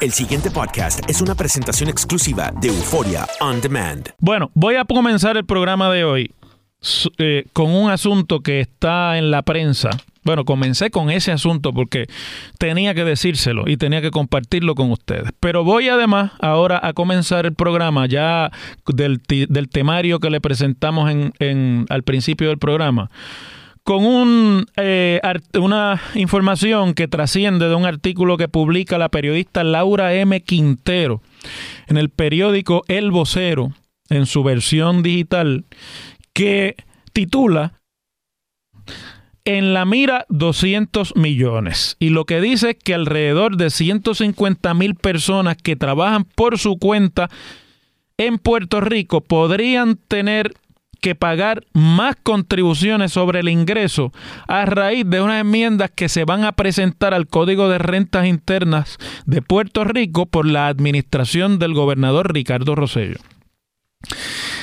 El siguiente podcast es una presentación exclusiva de Euforia On Demand. Bueno, voy a comenzar el programa de hoy eh, con un asunto que está en la prensa. Bueno, comencé con ese asunto porque tenía que decírselo y tenía que compartirlo con ustedes. Pero voy además ahora a comenzar el programa ya del, del temario que le presentamos en, en- al principio del programa con eh, una información que trasciende de un artículo que publica la periodista Laura M. Quintero en el periódico El Vocero, en su versión digital, que titula En la mira 200 millones. Y lo que dice es que alrededor de 150 mil personas que trabajan por su cuenta en Puerto Rico podrían tener que pagar más contribuciones sobre el ingreso a raíz de unas enmiendas que se van a presentar al Código de Rentas Internas de Puerto Rico por la administración del gobernador Ricardo Rosello.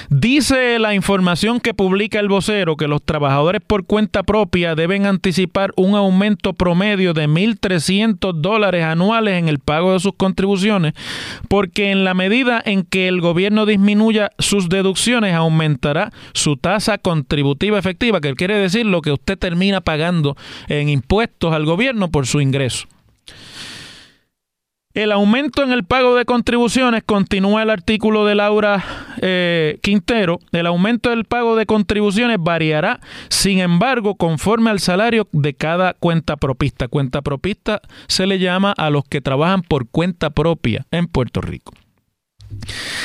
Dice la información que publica el vocero que los trabajadores por cuenta propia deben anticipar un aumento promedio de 1.300 dólares anuales en el pago de sus contribuciones, porque en la medida en que el gobierno disminuya sus deducciones, aumentará su tasa contributiva efectiva, que quiere decir lo que usted termina pagando en impuestos al gobierno por su ingreso. El aumento en el pago de contribuciones, continúa el artículo de Laura eh, Quintero, el aumento del pago de contribuciones variará, sin embargo, conforme al salario de cada cuenta propista. Cuenta propista se le llama a los que trabajan por cuenta propia en Puerto Rico.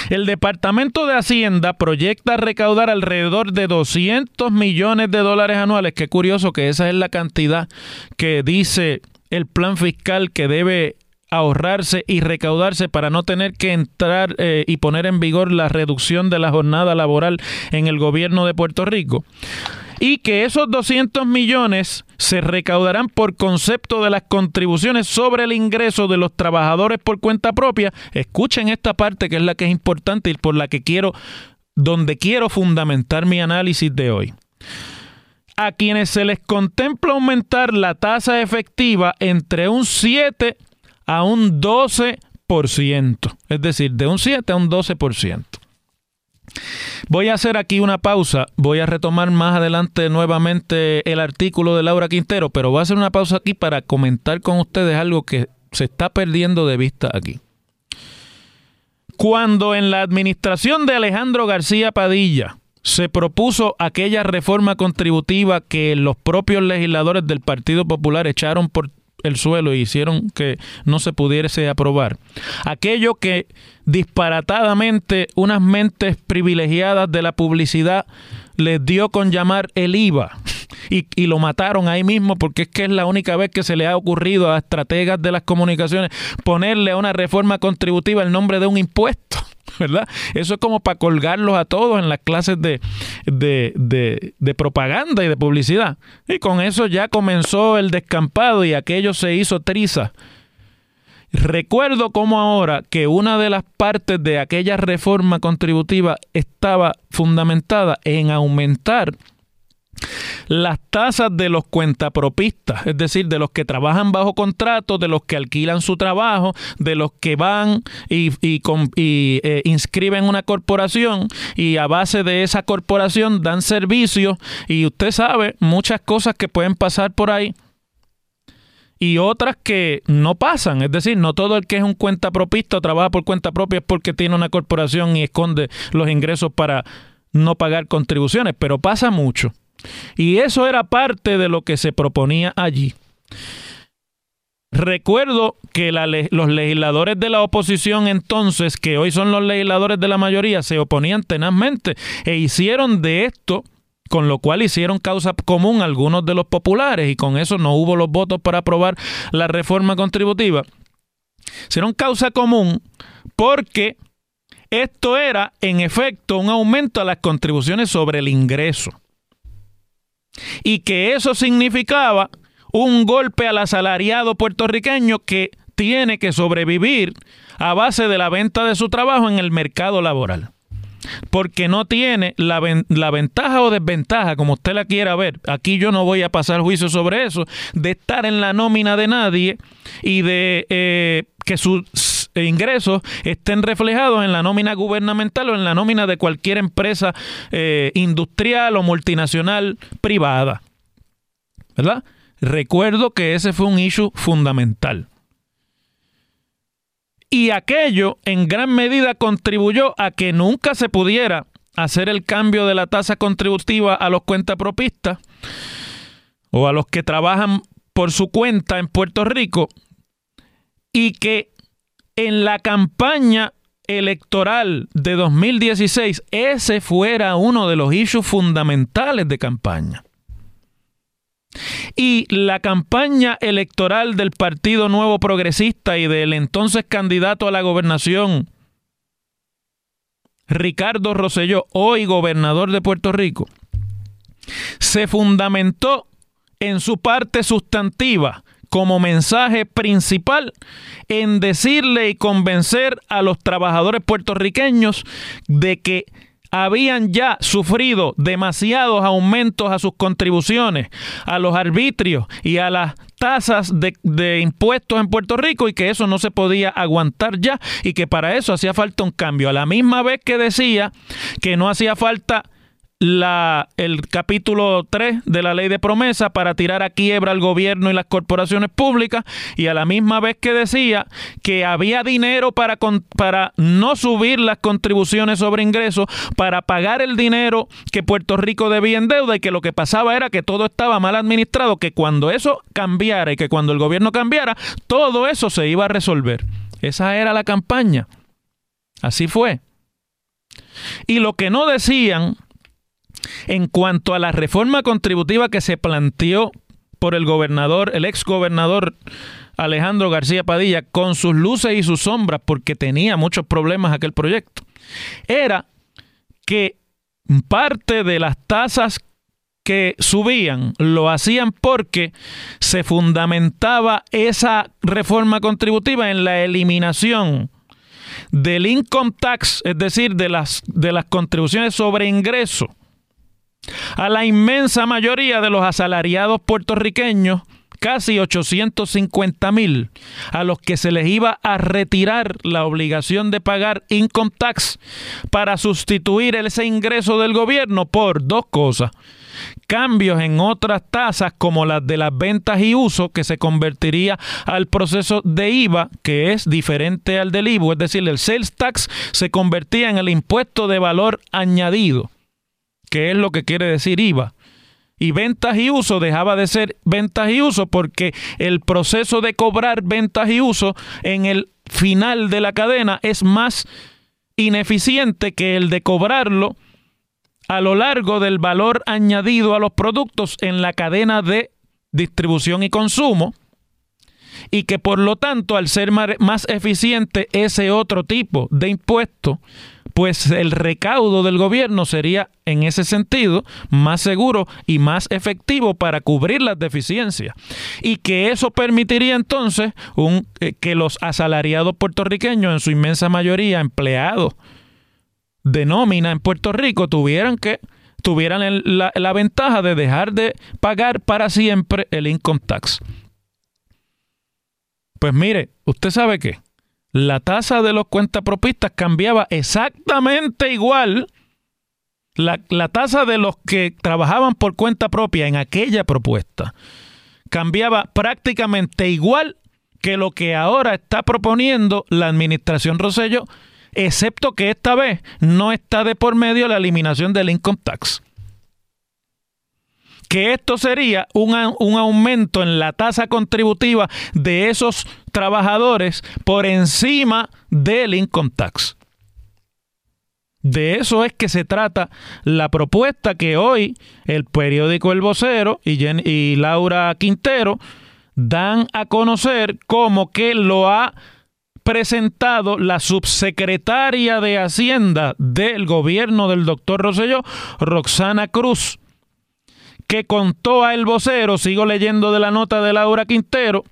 El Departamento de Hacienda proyecta recaudar alrededor de 200 millones de dólares anuales. Qué curioso que esa es la cantidad que dice el plan fiscal que debe ahorrarse y recaudarse para no tener que entrar eh, y poner en vigor la reducción de la jornada laboral en el gobierno de Puerto Rico. Y que esos 200 millones se recaudarán por concepto de las contribuciones sobre el ingreso de los trabajadores por cuenta propia. Escuchen esta parte que es la que es importante y por la que quiero, donde quiero fundamentar mi análisis de hoy a quienes se les contempla aumentar la tasa efectiva entre un 7 a un 12%, es decir, de un 7 a un 12%. Voy a hacer aquí una pausa, voy a retomar más adelante nuevamente el artículo de Laura Quintero, pero voy a hacer una pausa aquí para comentar con ustedes algo que se está perdiendo de vista aquí. Cuando en la administración de Alejandro García Padilla se propuso aquella reforma contributiva que los propios legisladores del Partido Popular echaron por el suelo y hicieron que no se pudiese aprobar. Aquello que disparatadamente unas mentes privilegiadas de la publicidad les dio con llamar el IVA y, y, lo mataron ahí mismo porque es que es la única vez que se le ha ocurrido a estrategas de las comunicaciones ponerle a una reforma contributiva el nombre de un impuesto. ¿verdad? Eso es como para colgarlos a todos en las clases de, de, de, de, propaganda y de publicidad. Y con eso ya comenzó el descampado y aquello se hizo triza Recuerdo como ahora que una de las partes de aquella reforma contributiva estaba fundamentada en aumentar las tasas de los cuentapropistas, es decir, de los que trabajan bajo contrato, de los que alquilan su trabajo, de los que van y, eh, inscriben una corporación y a base de esa corporación dan servicios y usted sabe muchas cosas que pueden pasar por ahí y otras que no pasan. Es decir, no todo el que es un cuenta propista o trabaja por cuenta propia es porque tiene una corporación y esconde los ingresos para no pagar contribuciones, pero pasa mucho. Y eso era parte de lo que se proponía allí. Recuerdo que los legisladores de la oposición entonces, que hoy son los legisladores de la mayoría, se oponían tenazmente e hicieron de esto con lo cual hicieron causa común algunos de los populares y con eso no hubo los votos para aprobar la reforma contributiva. Hicieron causa común porque esto era en efecto un aumento a las contribuciones sobre el ingreso y que eso significaba un golpe al asalariado puertorriqueño que tiene que sobrevivir a base de la venta de su trabajo en el mercado laboral. Porque no tiene la, ventaja o desventaja, como usted la quiera ver, aquí yo no voy a pasar juicio sobre eso, de estar en la nómina de nadie y de eh, que sus ingresos estén reflejados en la nómina gubernamental o en la nómina de cualquier empresa eh, industrial o multinacional privada. ¿Verdad? Recuerdo que ese fue un issue fundamental y aquello en gran medida contribuyó a que nunca se pudiera hacer el cambio de la tasa contributiva a los cuentapropistas o a los que trabajan por su cuenta en Puerto Rico y que en la campaña electoral de 2016 ese fuera uno de los issues fundamentales de campaña. Y la campaña electoral del Partido Nuevo Progresista y del entonces candidato a la gobernación, Ricardo Rosselló, hoy gobernador de Puerto Rico, se fundamentó en su parte sustantiva como mensaje principal en decirle y convencer a los trabajadores puertorriqueños de que habían ya sufrido demasiados aumentos a sus contribuciones, a los arbitrios y a las tasas de, impuestos en Puerto Rico y que eso no se podía aguantar ya y que para eso hacía falta un cambio. A la misma vez que decía que no hacía falta la, el capítulo 3 de la ley de promesa para tirar a quiebra al gobierno y las corporaciones públicas y a la misma vez que decía que había dinero para, para no subir las contribuciones sobre ingresos, para pagar el dinero que Puerto Rico debía en deuda y que lo que pasaba era que todo estaba mal administrado, que cuando eso cambiara y que cuando el gobierno cambiara, todo eso se iba a resolver. Esa era la campaña. Así fue. Y lo que no decían en cuanto a la reforma contributiva que se planteó por el gobernador, el ex gobernador Alejandro García Padilla, con sus luces y sus sombras, porque tenía muchos problemas aquel proyecto, era que parte de las tasas que subían lo hacían porque se fundamentaba esa reforma contributiva en la eliminación del income tax, es decir, de las, de las contribuciones sobre ingreso a la inmensa mayoría de los asalariados puertorriqueños, casi 850 mil, a los que se les iba a retirar la obligación de pagar income tax para sustituir ese ingreso del gobierno por dos cosas. Cambios en otras tasas como las de las ventas y uso que se convertiría al proceso de IVA que es diferente al del IVA, es decir, el sales tax se convertía en el impuesto de valor añadido que es lo que quiere decir IVA. Y ventas y uso dejaba de ser ventas y uso porque el proceso de cobrar ventas y uso en el final de la cadena es más ineficiente que el de cobrarlo a lo largo del valor añadido a los productos en la cadena de distribución y consumo y que por lo tanto al ser más eficiente ese otro tipo de impuesto, pues el recaudo del gobierno sería en ese sentido más seguro y más efectivo para cubrir las deficiencias y que eso permitiría entonces eh, que los asalariados puertorriqueños en su inmensa mayoría empleados de nómina en Puerto Rico tuvieran que tuvieran la ventaja de dejar de pagar para siempre el income tax. Pues mire, usted sabe que la tasa de los cuentapropistas cambiaba exactamente igual. La, la, tasa de los que trabajaban por cuenta propia en aquella propuesta cambiaba prácticamente igual que lo que ahora está proponiendo la administración Rosello excepto que esta vez no está de por medio la eliminación del income tax. Que esto sería un, un aumento en la tasa contributiva de esos trabajadores por encima del income tax. De eso es que se trata la propuesta que hoy el periódico El Vocero y, y Laura Quintero dan a conocer como que lo ha presentado la subsecretaria de Hacienda del gobierno del doctor Rosselló, Roxana Cruz, que contó a El Vocero, sigo leyendo de la nota de Laura Quintero,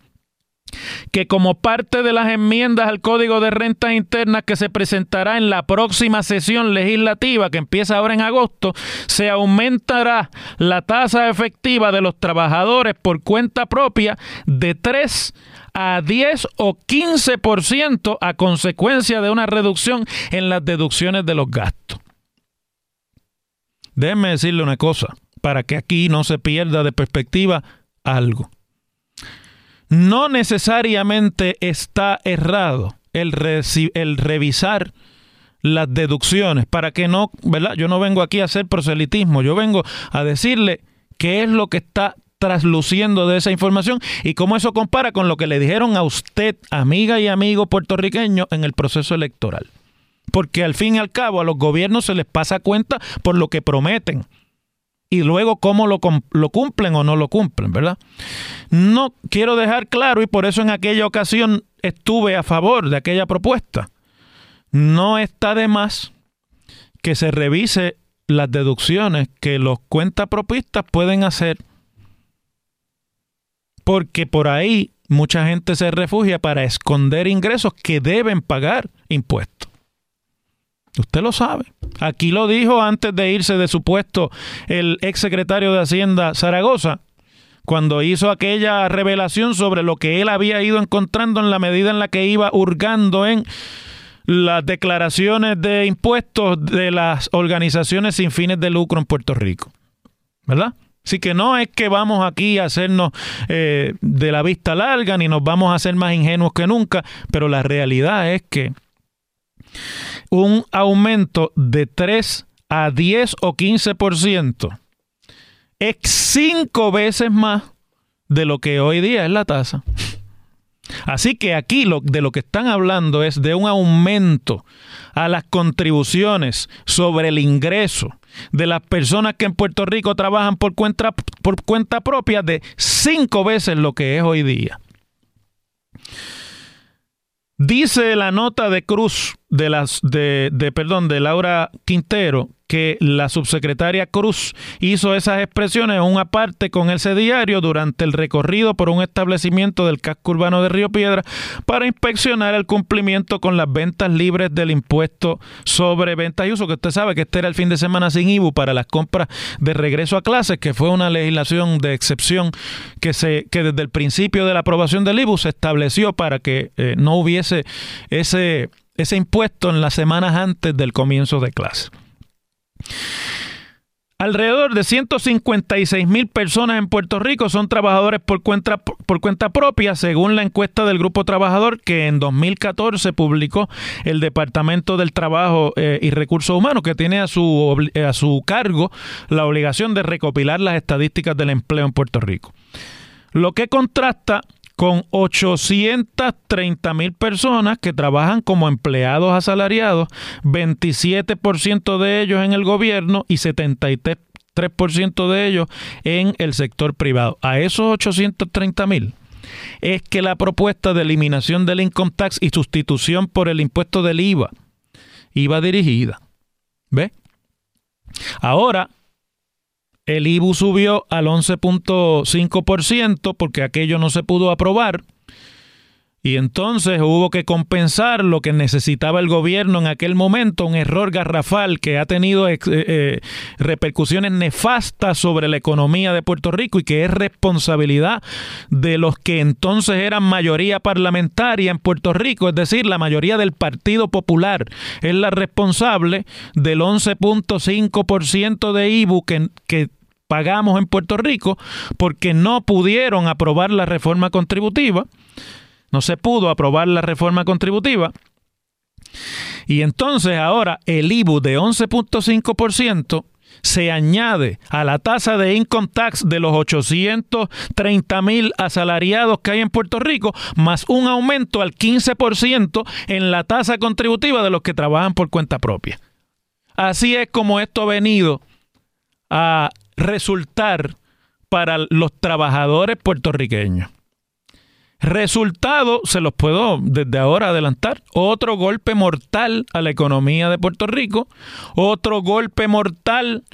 que como parte de las enmiendas al Código de Rentas Internas que se presentará en la próxima sesión legislativa que empieza ahora en agosto, se aumentará la tasa efectiva de los trabajadores por cuenta propia de 3 a 10 o 15% a consecuencia de una reducción en las deducciones de los gastos. Déjenme decirle una cosa, para que aquí no se pierda de perspectiva algo. No necesariamente está errado el, revisar las deducciones para que no, ¿verdad? Yo no vengo aquí a hacer proselitismo, yo vengo a decirle qué es lo que está trasluciendo de esa información y cómo eso compara con lo que le dijeron a usted, amiga y amigo puertorriqueño, en el proceso electoral. Porque al fin y al cabo a los gobiernos se les pasa cuenta por lo que prometen y luego cómo lo, lo, cumplen o no lo cumplen, ¿verdad? No quiero dejar claro y por eso en aquella ocasión estuve a favor de aquella propuesta. No está de más que se revise las deducciones que los cuentapropistas pueden hacer porque por ahí mucha gente se refugia para esconder ingresos que deben pagar impuestos. Usted lo sabe. Aquí lo dijo antes de irse de su puesto el exsecretario de Hacienda Zaragoza, cuando hizo aquella revelación sobre lo que él había ido encontrando en la medida en la que iba hurgando en las declaraciones de impuestos de las organizaciones sin fines de lucro en Puerto Rico. ¿Verdad? Así que no es que vamos aquí a hacernos eh, de la vista larga ni nos vamos a hacer más ingenuos que nunca, pero la realidad es que un aumento de 3 a 10 o 15% es cinco veces más de lo que hoy día es la tasa. Así que aquí de lo que están hablando es de un aumento a las contribuciones sobre el ingreso de las personas que en Puerto Rico trabajan por cuenta, por cuenta propia de cinco veces lo que es hoy día. Dice la nota de Cruz de las de, de perdón de Laura Quintero que la subsecretaria Cruz hizo esas expresiones en una parte con ese diario durante el recorrido por un establecimiento del casco urbano de Río Piedra para inspeccionar el cumplimiento con las ventas libres del impuesto sobre ventas. Y uso, que usted sabe que este era el fin de semana sin IBU para las compras de regreso a clases, que fue una legislación de excepción que, se, que desde el principio de la aprobación del IBU se estableció para que eh, no hubiese ese, ese impuesto en las semanas antes del comienzo de clase. Alrededor de 156 mil personas en Puerto Rico son trabajadores por cuenta, por cuenta propia, según la encuesta del Grupo Trabajador que en 2014 publicó el Departamento del Trabajo eh, y Recursos Humanos, que tiene a su, a su cargo la obligación de recopilar las estadísticas del empleo en Puerto Rico. Lo que contrasta con 830 mil personas que trabajan como empleados asalariados, 27% de ellos en el gobierno y 73% de ellos en el sector privado. A esos 830 mil es que la propuesta de eliminación del income tax y sustitución por el impuesto del IVA iba dirigida. ¿Ve? Ahora, el IBU subió al 11.5% porque aquello no se pudo aprobar. Y entonces hubo que compensar lo que necesitaba el gobierno en aquel momento, un error garrafal que ha tenido eh, eh, repercusiones nefastas sobre la economía de Puerto Rico y que es responsabilidad de los que entonces eran mayoría parlamentaria en Puerto Rico, es decir, la mayoría del Partido Popular es la responsable del 11.5% de IBU que, que pagamos en Puerto Rico porque no pudieron aprobar la reforma contributiva no se pudo aprobar la reforma contributiva. Y entonces ahora el IBU de 11.5% se añade a la tasa de income tax de los 830 mil asalariados que hay en Puerto Rico, más un aumento al 15% en la tasa contributiva de los que trabajan por cuenta propia. Así es como esto ha venido a resultar para los trabajadores puertorriqueños. Resultado, se los puedo desde ahora adelantar, otro golpe mortal a la economía de Puerto Rico, otro golpe mortal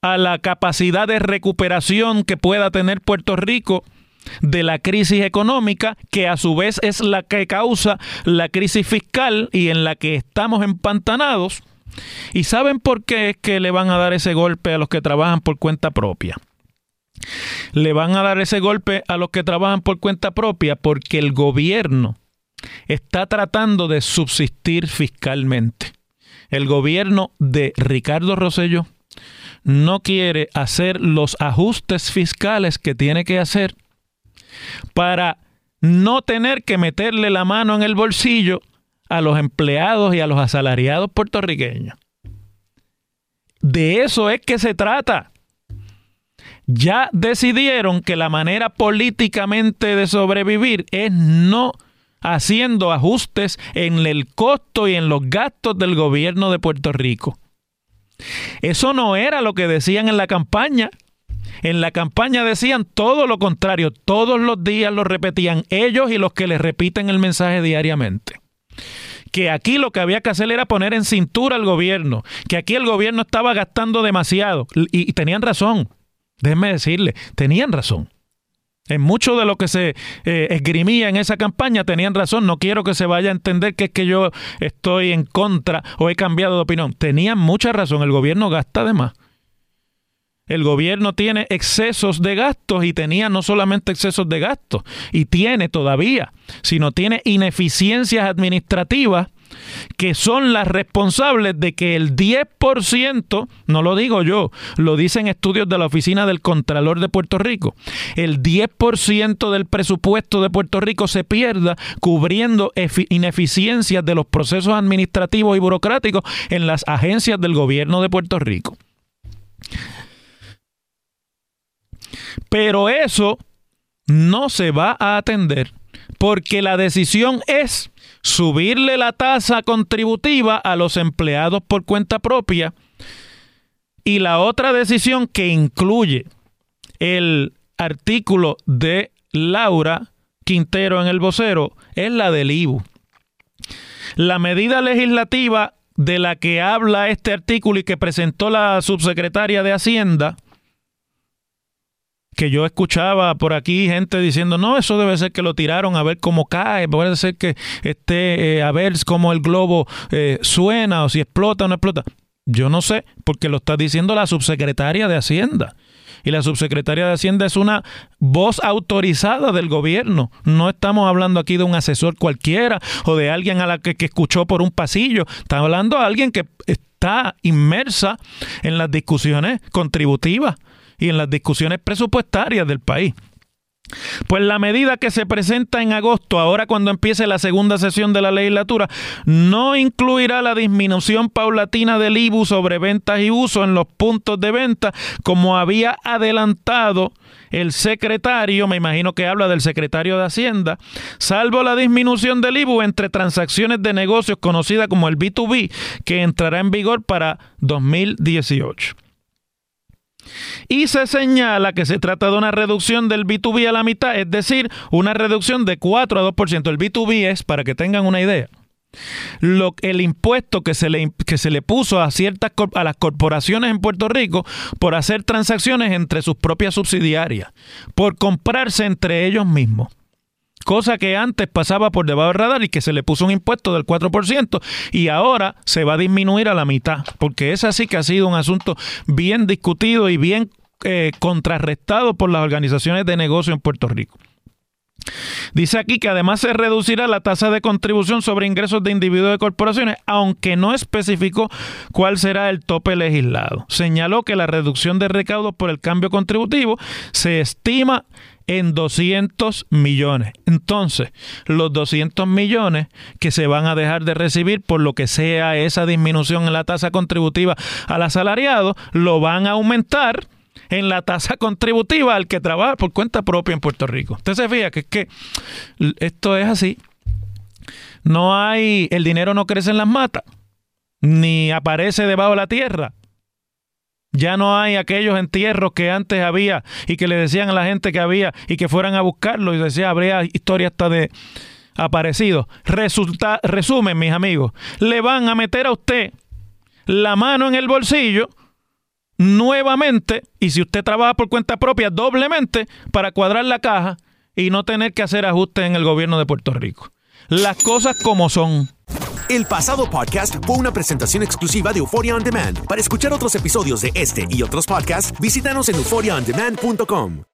a la capacidad de recuperación que pueda tener Puerto Rico de la crisis económica, que a su vez es la que causa la crisis fiscal y en la que estamos empantanados. ¿Y saben por qué es que le van a dar ese golpe a los que trabajan por cuenta propia? Le van a dar ese golpe a los que trabajan por cuenta propia porque el gobierno está tratando de subsistir fiscalmente. El gobierno de Ricardo Rosello no quiere hacer los ajustes fiscales que tiene que hacer para no tener que meterle la mano en el bolsillo a los empleados y a los asalariados puertorriqueños. De eso es que se trata ya decidieron que la manera políticamente de sobrevivir es no haciendo ajustes en el costo y en los gastos del gobierno de Puerto Rico. Eso no era lo que decían en la campaña. En la campaña decían todo lo contrario, todos los días lo repetían ellos y los que les repiten el mensaje diariamente que aquí lo que había que hacer era poner en cintura al gobierno, que aquí el gobierno estaba gastando demasiado y, tenían razón. Déjenme decirle, tenían razón. En mucho de lo que se eh, esgrimía en esa campaña tenían razón. No quiero que se vaya a entender que es que yo estoy en contra o he cambiado de opinión. Tenían mucha razón. El gobierno gasta de más. El gobierno tiene excesos de gastos y tenía no solamente excesos de gastos, y tiene todavía, sino tiene ineficiencias administrativas que son las responsables de que el 10%, no lo digo yo, lo dicen estudios de la Oficina del Contralor de Puerto Rico, el 10% del presupuesto de Puerto Rico se pierda cubriendo ineficiencias de los procesos administrativos y burocráticos en las agencias del gobierno de Puerto Rico. Pero eso no se va a atender porque la decisión es subirle la tasa contributiva a los empleados por cuenta propia. Y la otra decisión que incluye el artículo de Laura Quintero en el vocero es la del IBU. La medida legislativa de la que habla este artículo y que presentó la subsecretaria de Hacienda que yo escuchaba por aquí gente diciendo, no, eso debe ser que lo tiraron a ver cómo cae, puede ser que esté eh, a ver cómo el globo eh, suena o si explota o no explota. Yo no sé, porque lo está diciendo la subsecretaria de Hacienda. Y la subsecretaria de Hacienda es una voz autorizada del gobierno. No estamos hablando aquí de un asesor cualquiera o de alguien a la que, que escuchó por un pasillo. Estamos hablando de alguien que está inmersa en las discusiones contributivas y en las discusiones presupuestarias del país. Pues la medida que se presenta en agosto, ahora cuando empiece la segunda sesión de la legislatura, no incluirá la disminución paulatina del IBU sobre ventas y uso en los puntos de venta, como había adelantado el secretario, me imagino que habla del secretario de Hacienda, salvo la disminución del IBU entre transacciones de negocios conocida como el B2B, que entrará en vigor para 2018. Y se señala que se trata de una reducción del B2B a la mitad, es decir, una reducción de 4 a 2%. El B2B es, para que tengan una idea, el impuesto que se, le, que se le puso a ciertas a las corporaciones en Puerto Rico por hacer transacciones entre sus propias subsidiarias, por comprarse entre ellos mismos cosa que antes pasaba por debajo del radar y que se le puso un impuesto del 4% y ahora se va a disminuir a la mitad, porque es así que ha sido un asunto bien discutido y bien eh, contrarrestado por las organizaciones de negocio en Puerto Rico. Dice aquí que además se reducirá la tasa de contribución sobre ingresos de individuos y corporaciones, aunque no especificó cuál será el tope legislado. Señaló que la reducción de recaudos por el cambio contributivo se estima en 200 millones. Entonces, los 200 millones que se van a dejar de recibir por lo que sea esa disminución en la tasa contributiva al asalariado, lo van a aumentar en la tasa contributiva al que trabaja por cuenta propia en Puerto Rico. Usted se que es que esto es así. No hay, el dinero no crece en las matas, ni aparece debajo de la tierra. Ya no hay aquellos entierros que antes había y que le decían a la gente que había y que fueran a buscarlo y decía, habría historia hasta de aparecidos. Resulta, resumen, mis amigos, le van a meter a usted la mano en el bolsillo nuevamente y si usted trabaja por cuenta propia doblemente para cuadrar la caja y no tener que hacer ajustes en el gobierno de Puerto Rico. Las cosas como son. El pasado podcast fue una presentación exclusiva de Euphoria On Demand. Para escuchar otros episodios de este y otros podcasts, visítanos en euphoriaondemand.com.